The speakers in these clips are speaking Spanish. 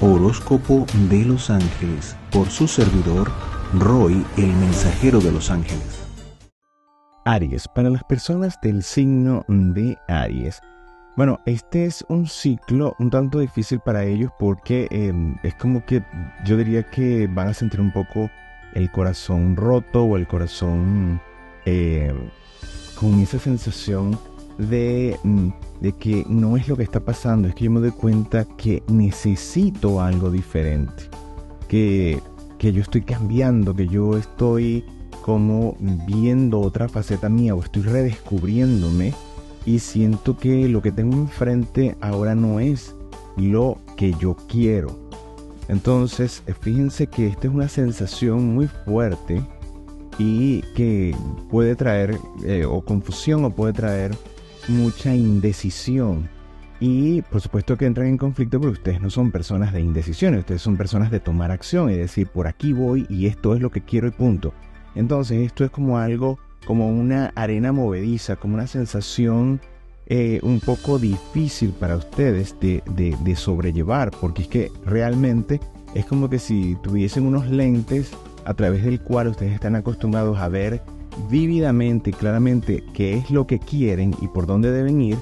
Horóscopo de los Ángeles por su servidor Roy, el mensajero de los ángeles. Aries, para las personas del signo de Aries. Bueno, este es un ciclo un tanto difícil para ellos porque em, es como que yo diría que van a sentir un poco el corazón roto o el corazón em, con esa sensación de, mm, de, que no es lo que está pasando, es que yo me doy cuenta que necesito algo diferente, que, que yo estoy cambiando, que yo estoy como viendo otra faceta mía o estoy redescubriéndome y siento que lo que tengo enfrente ahora no es lo que yo quiero. Entonces, fíjense que esta es una sensación muy fuerte y que puede traer eh, o confusión o puede traer mucha indecisión. Y por supuesto que entran en conflicto porque ustedes no son personas de indecisiones, ustedes son personas de tomar acción y decir, por aquí voy y esto es lo que quiero y punto. Entonces esto es como algo, como una arena movediza, como una sensación eh, un poco difícil para ustedes de, de sobrellevar, porque es que realmente es como que si tuviesen unos lentes a través del cual ustedes están acostumbrados a ver vívidamente claramente qué es lo que quieren y por dónde deben ir.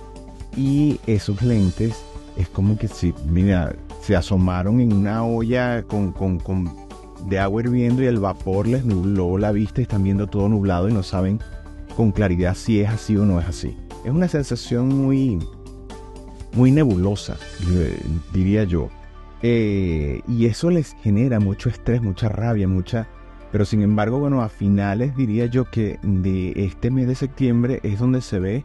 Y esos lentes es como que si, mira, se asomaron en una olla con, con, con de agua hirviendo y el vapor les nubló la vista están viendo todo nublado y no saben con claridad si es así o no es así. Es una sensación muy, muy nebulosa, diría yo. Eh, y eso les genera mucho estrés, mucha rabia, mucha pero sin embargo, bueno, a finales diría yo que de este mes de septiembre es donde se ve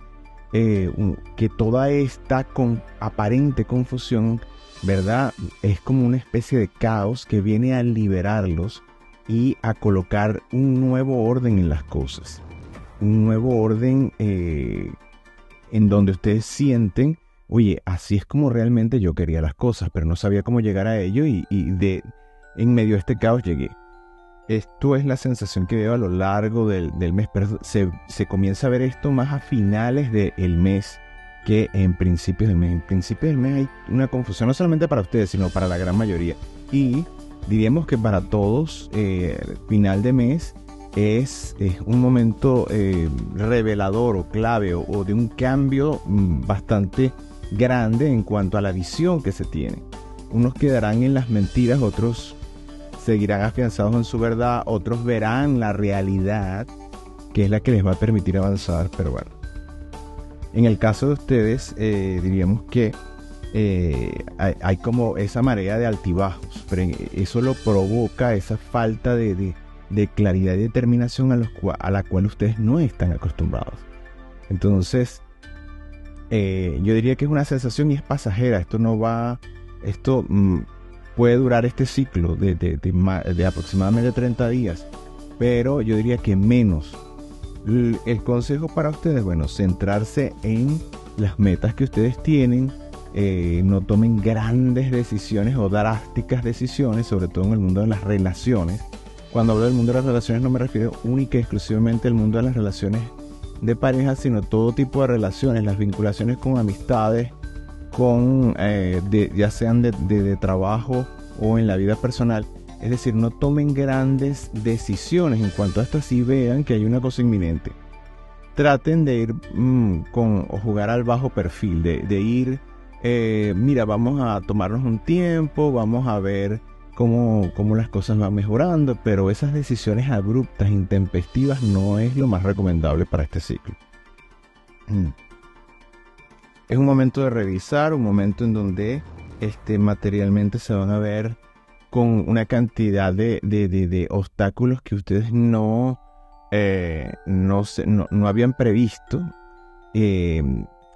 eh, que toda esta con aparente confusión, ¿verdad? Es como una especie de caos que viene a liberarlos y a colocar un nuevo orden en las cosas. Un nuevo orden eh, en donde ustedes sienten, oye, así es como realmente yo quería las cosas, pero no sabía cómo llegar a ello y, de, en medio de este caos llegué. Esto es la sensación que veo a lo largo del, mes, pero se, comienza a ver esto más a finales del mes que en principios del mes. En principios del mes hay una confusión, no solamente para ustedes, sino para la gran mayoría. Y diríamos que para todos, eh, final de mes es, un momento eh, revelador o clave o, de un cambio mm, bastante grande en cuanto a la visión que se tiene. Unos quedarán en las mentiras, otros seguirán afianzados en su verdad, otros verán la realidad, que es la que les va a permitir avanzar, pero bueno. En el caso de ustedes, eh, diríamos que eh, hay, como esa marea de altibajos, pero eso lo provoca esa falta de, claridad y determinación a, los, a, la cual ustedes no están acostumbrados. Entonces, eh, yo diría que es una sensación y es pasajera, esto no va, esto mm, puede durar este ciclo de, de, aproximadamente 30 días, pero yo diría que menos. El consejo para ustedes, bueno, centrarse en las metas que ustedes tienen, eh, no tomen grandes decisiones o drásticas decisiones, sobre todo en el mundo de las relaciones. Cuando hablo del mundo de las relaciones no me refiero única y exclusivamente al mundo de las relaciones de pareja, sino todo tipo de relaciones, las vinculaciones con amistades, con eh, ya sean de, trabajo o en la vida personal. Es decir, no tomen grandes decisiones en cuanto a esto si vean que hay una cosa inminente. Traten de ir mm, con o jugar al bajo perfil, de, ir, eh, mira, vamos a tomarnos un tiempo, vamos a ver cómo, cómo las cosas van mejorando, pero esas decisiones abruptas, intempestivas, no es lo más recomendable para este ciclo. Mm es un momento de revisar, un momento en donde este, materialmente se van a ver con una cantidad de, obstáculos que ustedes no, eh, no, no, habían previsto. Eh,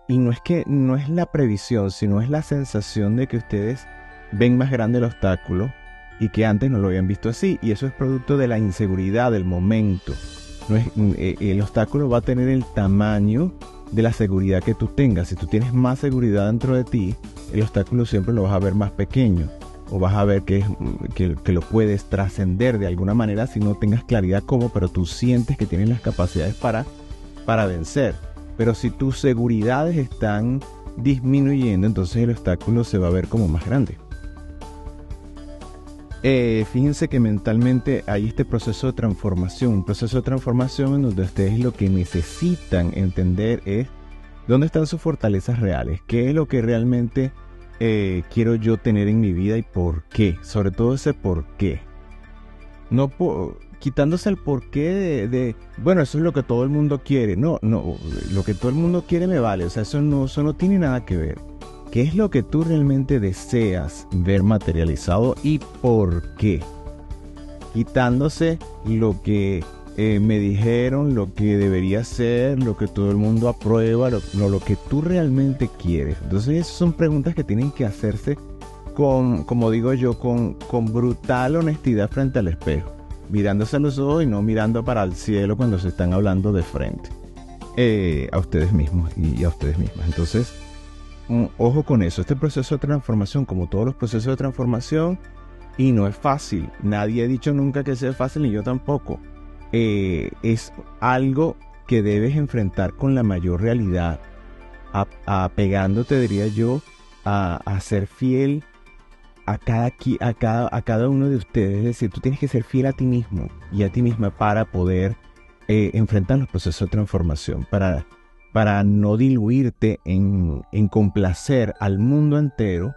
y no es que no es la previsión, sino es la sensación de que ustedes ven más grande el obstáculo y que antes no lo habían visto así. Y eso es producto de la inseguridad del momento. No es, eh, el obstáculo va a tener el tamaño de la seguridad que tú tengas. Si tú tienes más seguridad dentro de ti, el obstáculo siempre lo vas a ver más pequeño o vas a ver que, que, lo puedes trascender de alguna manera si no tengas claridad cómo, pero tú sientes que tienes las capacidades para, para vencer. Pero si tus seguridades están disminuyendo, entonces el obstáculo se va a ver como más grande. Eh, fíjense que mentalmente hay este proceso de transformación, un proceso de transformación en donde ustedes lo que necesitan entender es dónde están sus fortalezas reales, qué es lo que realmente eh, quiero yo tener en mi vida y por qué, sobre todo ese por qué. No quitándose el porqué de, de, bueno, eso es lo que todo el mundo quiere. No, no, lo que todo el mundo quiere me vale, o sea, eso no, eso no tiene nada que ver. ¿Qué es lo que tú realmente deseas ver materializado y por qué? Quitándose lo que eh, me dijeron, lo que debería ser, lo que todo el mundo aprueba, lo, lo, que tú realmente quieres. Entonces esas son preguntas que tienen que hacerse con, como digo yo, con, con brutal honestidad frente al espejo. Mirándose a los ojos y no mirando para el cielo cuando se están hablando de frente. Eh, a ustedes mismos y a ustedes mismas. Entonces, ojo con eso, este proceso de transformación, como todos los procesos de transformación, y no es fácil, nadie ha dicho nunca que sea fácil, ni yo tampoco, eh, es algo que debes enfrentar con la mayor realidad, apegándote, diría yo, a, ser fiel a cada, uno de ustedes. Es decir, tú tienes que ser fiel a ti mismo y a ti misma para poder eh, enfrentar los procesos de transformación, para para no diluirte en, complacer al mundo entero,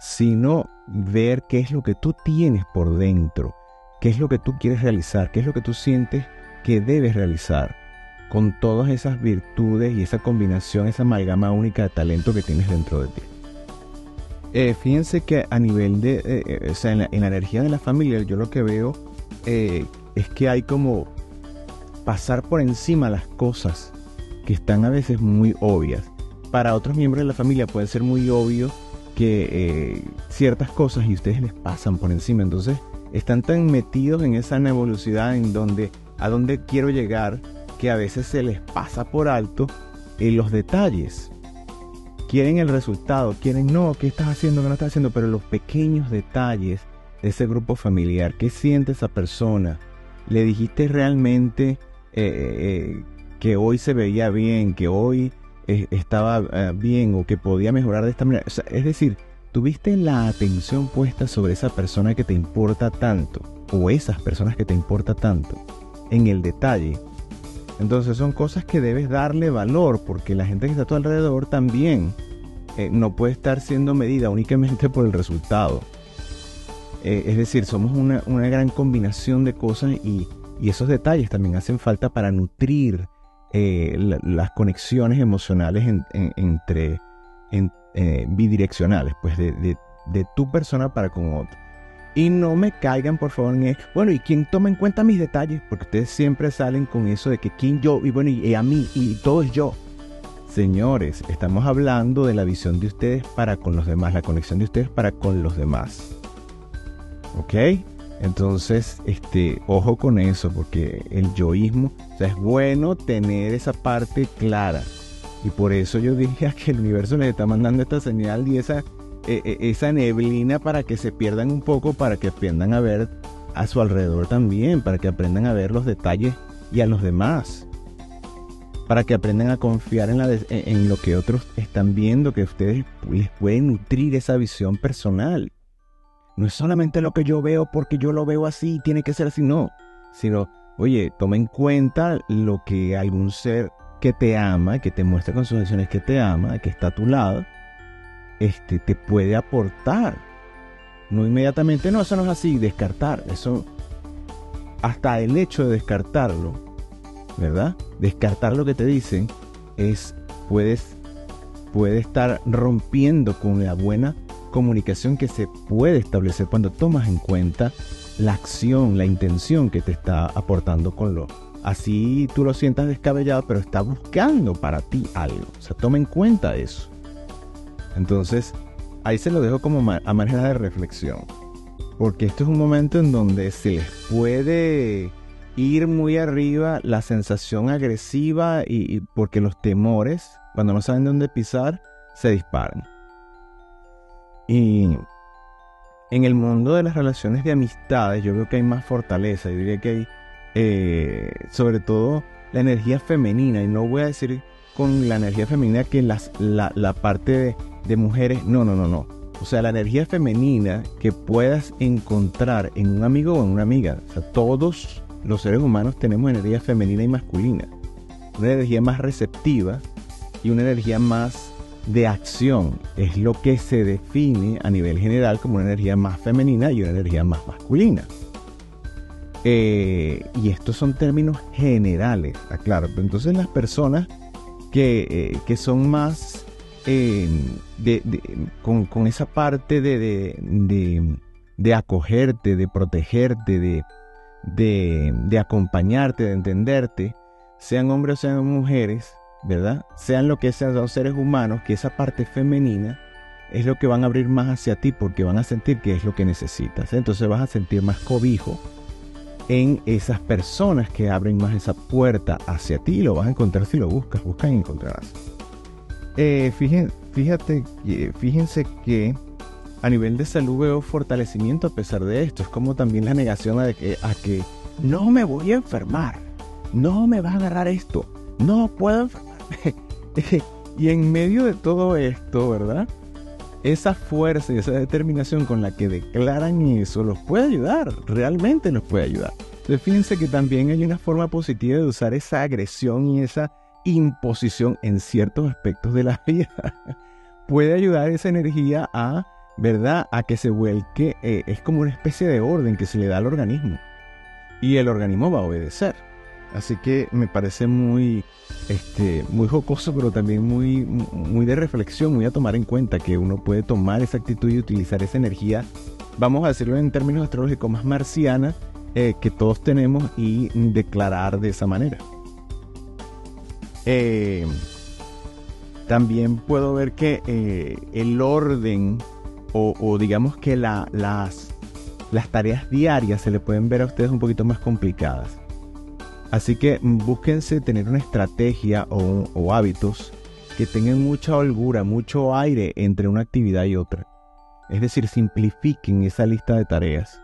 sino ver qué es lo que tú tienes por dentro, qué es lo que tú quieres realizar, qué es lo que tú sientes que debes realizar, con todas esas virtudes y esa combinación, esa amalgama única de talento que tienes dentro de ti. Eh, fíjense que a nivel de, eh, eh, o sea, en la, energía de la familia, yo lo que veo es que hay como pasar por encima las cosas que están a veces muy obvias. Para otros miembros de la familia puede ser muy obvio que eh, ciertas cosas y ustedes les pasan por encima. Entonces están tan metidos en esa nebulosidad en donde a dónde quiero llegar que a veces se les pasa por alto en los detalles. Quieren el resultado, quieren no, ¿qué estás haciendo? ¿Qué no estás haciendo? Pero los pequeños detalles de ese grupo familiar, ¿qué siente esa persona? ¿Le dijiste realmente eh, eh, que hoy se veía bien, que hoy eh, estaba eh, bien o que podía mejorar de esta manera. es decir, tuviste la atención puesta sobre esa persona que te importa tanto o esas personas que te importa tanto en el detalle. Entonces son cosas que debes darle valor porque la gente que está a tu alrededor también eh, no puede estar siendo medida únicamente por el resultado. es decir, somos una, gran combinación de cosas y esos detalles también hacen falta para nutrir eh, las conexiones emocionales entre eh, bidireccionales, pues de, tu persona para con otro. Y no me caigan, por favor, en bueno, ¿y quién toma en cuenta mis detalles? Porque ustedes siempre salen con eso de que quién yo, y bueno, y, a mí, y todo es yo. Señores, estamos hablando de la visión de ustedes para con los demás, la conexión de ustedes para con los demás. ¿Ok? Entonces, este, ojo con eso, porque el yoísmo, o sea, es bueno tener esa parte clara. Y por eso yo dije que el universo les está mandando esta señal y esa, e, e, esa neblina para que se pierdan un poco, para que aprendan a ver a su alrededor también, para que aprendan a ver los detalles y a los demás. Para que aprendan a confiar en, la en lo que otros están viendo, que ustedes les pueden nutrir esa visión personal. No es solamente lo que yo veo porque yo lo veo así, tiene que ser así, no. Sino, oye, toma en cuenta lo que algún ser que te ama, que te muestra con sus acciones que te ama, que está a tu lado, este, te puede aportar. No inmediatamente, no, eso no es así, descartar. Eso, hasta el hecho de descartarlo, ¿verdad? Descartar lo que te dicen es, puedes, puede estar rompiendo con la buena comunicación que se puede establecer cuando tomas en cuenta la acción, la intención que te está aportando con lo. Así tú lo sientas descabellado, pero está buscando para ti algo. O sea, toma en cuenta eso. Entonces, ahí se lo dejo como a manera de reflexión. Porque esto es un momento en donde se les puede ir muy arriba la sensación agresiva y porque los temores, cuando no saben dónde pisar, se disparan. Y en el mundo de las relaciones de amistades, yo veo que hay más fortaleza. Yo diría que hay, eh, sobre todo, la energía femenina. Y no voy a decir con la energía femenina que las, la, parte de, mujeres. No, no, no, no. O sea, la energía femenina que puedas encontrar en un amigo o en una amiga. O sea, todos los seres humanos tenemos energía femenina y masculina. Una energía más receptiva y una energía más de acción. Es lo que se define a nivel general como una energía más femenina y una energía más masculina. Eh, y estos son términos generales, aclaro. Pero entonces las personas que, eh, son más eh, con, esa parte de, de, acogerte, de protegerte, de, de, acompañarte, de entenderte, sean hombres o sean mujeres, ¿verdad? Sean lo que sean los seres humanos, que esa parte femenina es lo que van a abrir más hacia ti porque van a sentir que es lo que necesitas. Entonces vas a sentir más cobijo en esas personas que abren más esa puerta hacia ti. Lo vas a encontrar si lo buscas, buscas y encontrarás. Eh, fíjate, fíjense que a nivel de salud veo fortalecimiento a pesar de esto. Es como también la negación a que, a que no me voy a enfermar, no me va a agarrar esto, no puedo enfermarme. y en medio de todo esto, ¿verdad? esa fuerza y esa determinación con la que declaran eso los puede ayudar, realmente los puede ayudar. Entonces fíjense que también hay una forma positiva de usar esa agresión y esa imposición en ciertos aspectos de la vida. puede ayudar esa energía a, ¿verdad? A que se vuelque, eh, es como una especie de orden que se le da al organismo. Y el organismo va a obedecer. Así que me parece muy, este, muy jocoso, pero también muy, muy de reflexión, muy a tomar en cuenta que uno puede tomar esa actitud y utilizar esa energía, vamos a decirlo en términos astrológicos más marciana, eh, que todos tenemos y declarar de esa manera. Eh, también puedo ver que eh, el orden o, digamos que las, las tareas diarias se le pueden ver a ustedes un poquito más complicadas. Así que búsquense tener una estrategia o, hábitos que tengan mucha holgura, mucho aire entre una actividad y otra. Es decir, simplifiquen esa lista de tareas.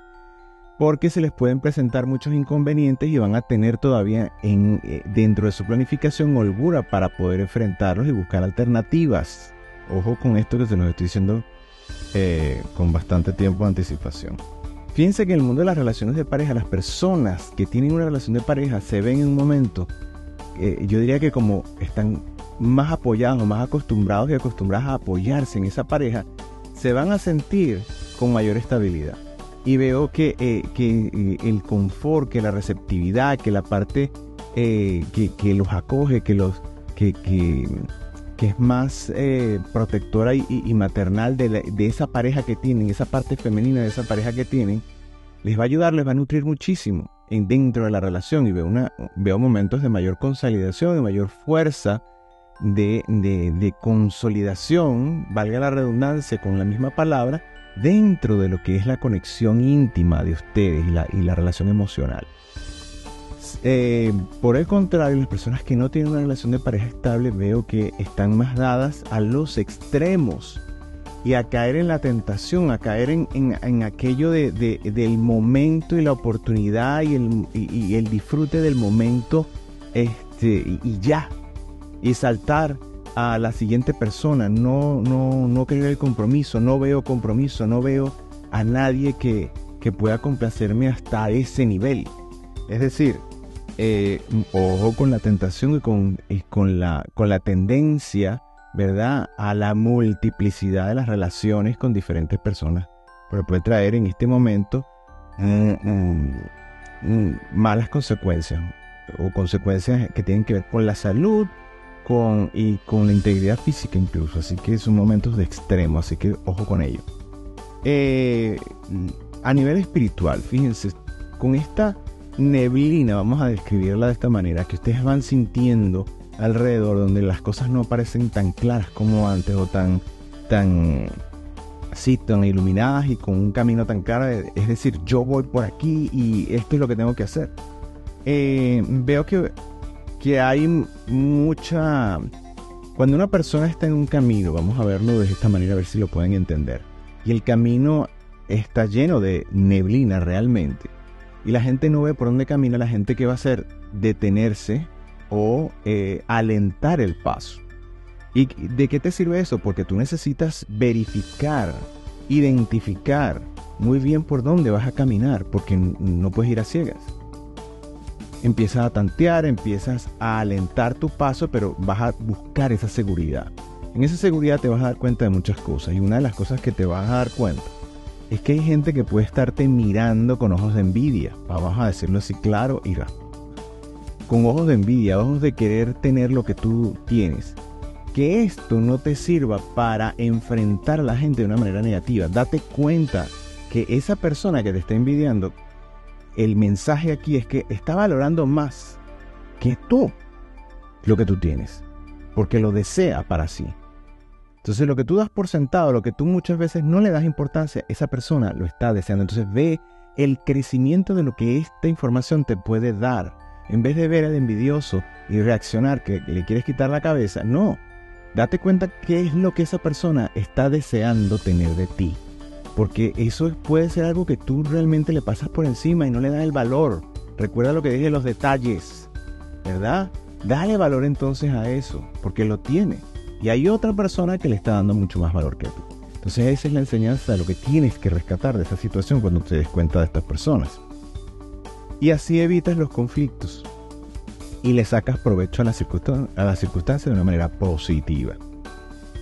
Porque se les pueden presentar muchos inconvenientes y van a tener todavía en, eh, dentro de su planificación holgura para poder enfrentarlos y buscar alternativas. Ojo con esto que se los estoy diciendo eh, con bastante tiempo de anticipación. Fíjense que en el mundo de las relaciones de pareja, las personas que tienen una relación de pareja se ven en un momento, eh, yo diría que como están más apoyados o más acostumbrados y acostumbradas a apoyarse en esa pareja, se van a sentir con mayor estabilidad. Y veo que, eh, que eh, el confort, que la receptividad, que la parte que, los acoge, que los que, que es más eh, protectora y, maternal de, esa pareja que tienen, esa parte femenina de esa pareja que tienen, les va a ayudar, les va a nutrir muchísimo en, dentro de la relación y veo, una, veo momentos de mayor consolidación, de mayor fuerza, de, de, consolidación, valga la redundancia con la misma palabra, dentro de lo que es la conexión íntima de ustedes y la, y la relación emocional. Eh, por el contrario, las personas que no tienen una relación de pareja estable veo que están más dadas a los extremos y a caer en la tentación, a caer en, aquello de, del momento y la oportunidad y el, disfrute del momento este, y, ya, y saltar a la siguiente persona, no, no, no querer el compromiso, no veo compromiso, no veo a nadie que, que pueda complacerme hasta ese nivel. Es decir, eh, ojo con la tentación y con, con, la, con la tendencia, ¿verdad?, a la multiplicidad de las relaciones con diferentes personas. Pero puede traer en este momento mm, mm, mm, malas consecuencias o consecuencias que tienen que ver con la salud con, y con la integridad física incluso. Así que son momentos de extremo, así que ojo con ello. Eh, a nivel espiritual, fíjense, con esta neblina, vamos a describirla de esta manera, que ustedes van sintiendo alrededor, donde las cosas no parecen tan claras como antes o tan, tan, tan iluminadas y con un camino tan claro. Es decir, yo voy por aquí y esto es lo que tengo que hacer. Eh, veo que, que hay mucha... Cuando una persona está en un camino, vamos a verlo de esta manera, a ver si lo pueden entender, y el camino está lleno de neblina realmente, y la gente no ve por dónde camina, la gente que va a hacer detenerse o eh, alentar el paso. ¿Y de qué te sirve eso? Porque tú necesitas verificar identificar muy bien por dónde vas a caminar, porque no puedes ir a ciegas. Empiezas a tantear, empiezas a alentar tu paso, pero vas a buscar esa seguridad. En esa seguridad te vas a dar cuenta de muchas cosas y una de las cosas que te vas a dar cuenta es que hay gente que puede estarte mirando con ojos de envidia, vamos a decirlo así claro y Con ojos de envidia, ojos de querer tener lo que tú tienes. Que esto no te sirva para enfrentar a la gente de una manera negativa. Date cuenta que esa persona que te está envidiando, el mensaje aquí es que está valorando más que tú lo que tú tienes, porque lo desea para sí. Entonces lo que tú das por sentado, lo que tú muchas veces no le das importancia, esa persona lo está deseando. Entonces ve el crecimiento de lo que esta información te puede dar. En vez de ver al envidioso y reaccionar que le quieres quitar la cabeza, no. Date cuenta qué es lo que esa persona está deseando tener de ti. Porque eso puede ser algo que tú realmente le pasas por encima y no le das el valor. Recuerda lo que dije, los detalles, ¿verdad? Dale valor entonces a eso, porque lo tiene. Y hay otra persona que le está dando mucho más valor que tú. Entonces esa es la enseñanza de lo que tienes que rescatar de esa situación cuando te des cuenta de estas personas. Y así evitas los conflictos y le sacas provecho a la, a la circunstancia de una manera positiva.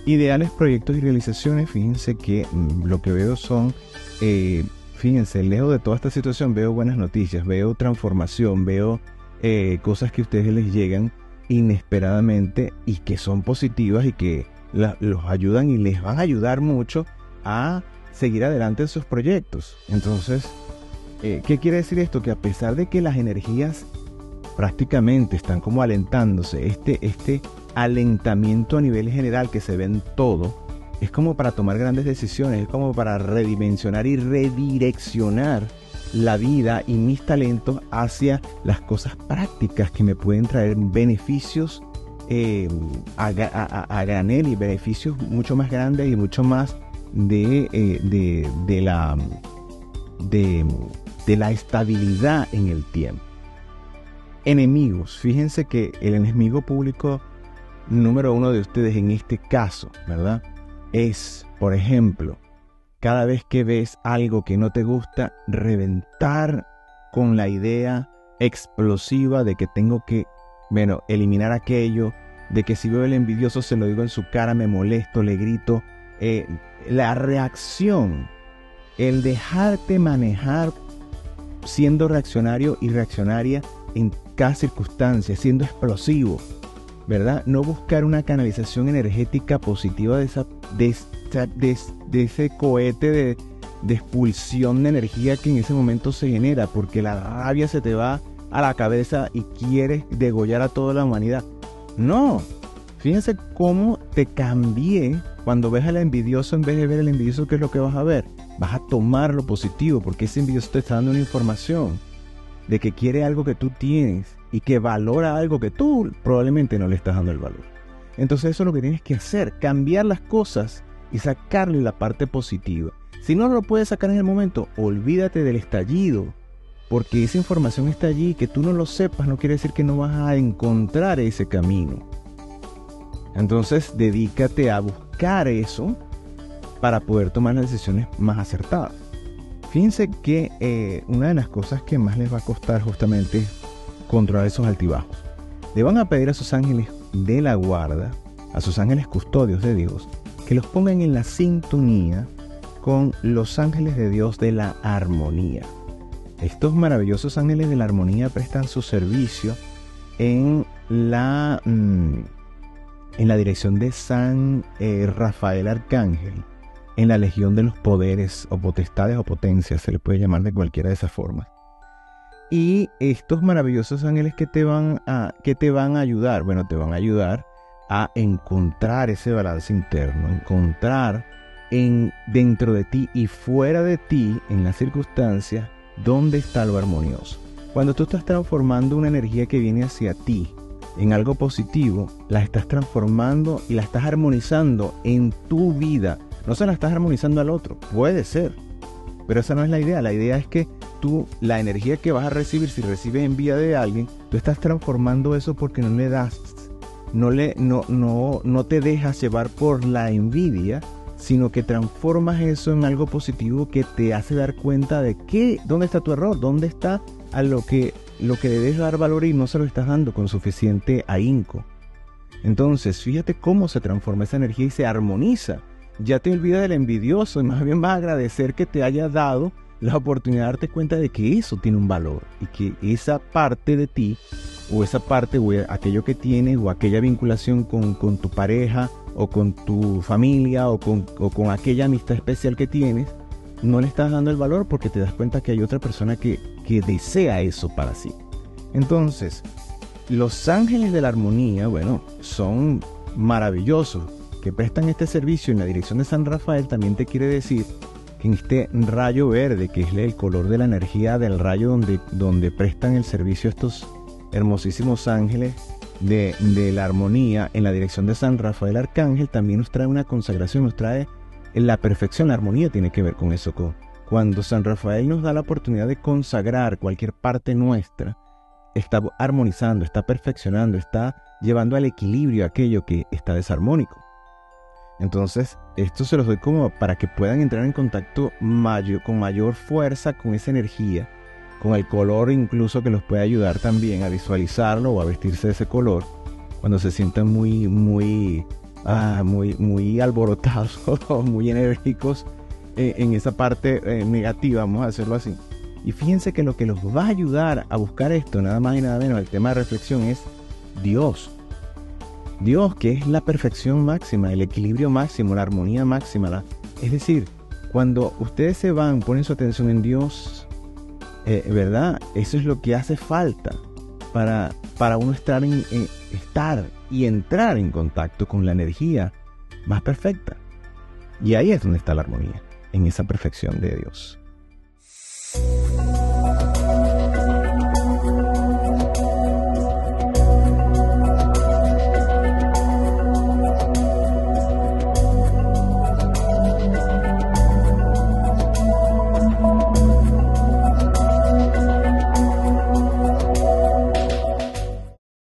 Ideales, proyectos y realizaciones, fíjense que mm, lo que veo son, eh, fíjense, lejos de toda esta situación veo buenas noticias, veo transformación, veo eh, cosas que a ustedes les llegan inesperadamente y que son positivas y que los ayudan y les van a ayudar mucho a seguir adelante en sus proyectos. Entonces, eh, ¿qué quiere decir esto? Que a pesar de que las energías prácticamente están como alentándose, este, este alentamiento a nivel general que se ve en todo, es como para tomar grandes decisiones, es como para redimensionar y redireccionar la vida y mis talentos hacia las cosas prácticas que me pueden traer beneficios eh, a, granel y beneficios mucho más grandes y mucho más de, eh, de, la, de la estabilidad en el tiempo. Enemigos, fíjense que el enemigo público número uno de ustedes en este caso, ¿verdad? Es, por ejemplo, cada vez que ves algo que no te gusta, reventar con la idea explosiva de que tengo que, bueno, eliminar aquello, de que si veo el envidioso se lo digo en su cara, me molesto, le grito. Eh, la reacción, el dejarte manejar siendo reaccionario y reaccionaria en cada circunstancia, siendo explosivo, ¿verdad? No buscar una canalización energética positiva de, esa, ese cohete de, de, expulsión de energía que en ese momento se genera, porque la rabia se te va a la cabeza y quieres degollar a toda la humanidad. No, fíjense cómo te cambié cuando ves al envidioso en vez de ver el envidioso, ¿qué es lo que vas a ver? Vas a tomar lo positivo, porque ese envidioso te está dando una información de que quiere algo que tú tienes y que valora algo que tú probablemente no le estás dando el valor. Entonces eso es lo que tienes que hacer, cambiar las cosas y sacarle la parte positiva. Si no lo puedes sacar en el momento, olvídate del estallido, porque esa información está allí, que tú no lo sepas no quiere decir que no vas a encontrar ese camino. Entonces dedícate a buscar eso para poder tomar las decisiones más acertadas. Fíjense que eh, una de las cosas que más les va a costar justamente es controlar esos altibajos. Le van a pedir a sus ángeles de la guarda, a sus ángeles custodios de Dios, que los pongan en la sintonía con los ángeles de Dios de la armonía. Estos maravillosos ángeles de la armonía prestan su servicio en la, mm, en la dirección de San eh, Rafael Arcángel, en la legión de los poderes o potestades o potencias, se le puede llamar de cualquiera de esas formas. Y estos maravillosos ángeles que te van a, que te van a ayudar, bueno, te van a ayudar a encontrar ese balance interno, encontrar en, dentro de ti y fuera de ti, en las circunstancias, dónde está lo armonioso. Cuando tú estás transformando una energía que viene hacia ti en algo positivo, la estás transformando y la estás armonizando en tu vida no se la estás armonizando al otro, puede ser, pero esa no es la idea. La idea es que tú, la energía que vas a recibir, si recibes envía de alguien, tú estás transformando eso porque no le das, no, le, no, no, no te dejas llevar por la envidia, sino que transformas eso en algo positivo que te hace dar cuenta de qué, dónde está tu error, dónde está a lo que, lo que debes dar valor y no se lo estás dando con suficiente ahínco. Entonces, fíjate cómo se transforma esa energía y se armoniza. Ya te olvida del envidioso y más bien vas a agradecer que te haya dado la oportunidad de darte cuenta de que eso tiene un valor y que esa parte de ti o esa parte o aquello que tienes o aquella vinculación con, con tu pareja o con tu familia o con, o con aquella amistad especial que tienes, no le estás dando el valor porque te das cuenta que hay otra persona que, que desea eso para sí. Entonces, los ángeles de la armonía, bueno, son maravillosos. Que prestan este servicio en la dirección de San Rafael también te quiere decir en este rayo verde, que es el color de la energía del rayo donde, donde prestan el servicio estos hermosísimos ángeles de, de la armonía en la dirección de San Rafael Arcángel, también nos trae una consagración, nos trae la perfección, la armonía tiene que ver con eso. Cuando San Rafael nos da la oportunidad de consagrar cualquier parte nuestra, está armonizando, está perfeccionando, está llevando al equilibrio aquello que está desarmónico. Entonces, esto se los doy como para que puedan entrar en contacto con mayor fuerza con esa energía, con el color incluso que los puede ayudar también a visualizarlo o a vestirse de ese color cuando se sientan muy, muy, ah, muy, muy alborotados o muy enérgicos eh, en esa parte eh, negativa, vamos a hacerlo así. Y fíjense que lo que los va a ayudar a buscar esto, nada más y nada menos, el tema de reflexión es Dios. Dios, que es la perfección máxima, el equilibrio máximo, la armonía máxima. es decir, cuando ustedes se van, ponen su atención en Dios, eh, ¿verdad? Eso es lo que hace falta para, para uno estar, estar y entrar en contacto con la energía más perfecta. Y ahí es donde está la armonía, en esa perfección de Dios.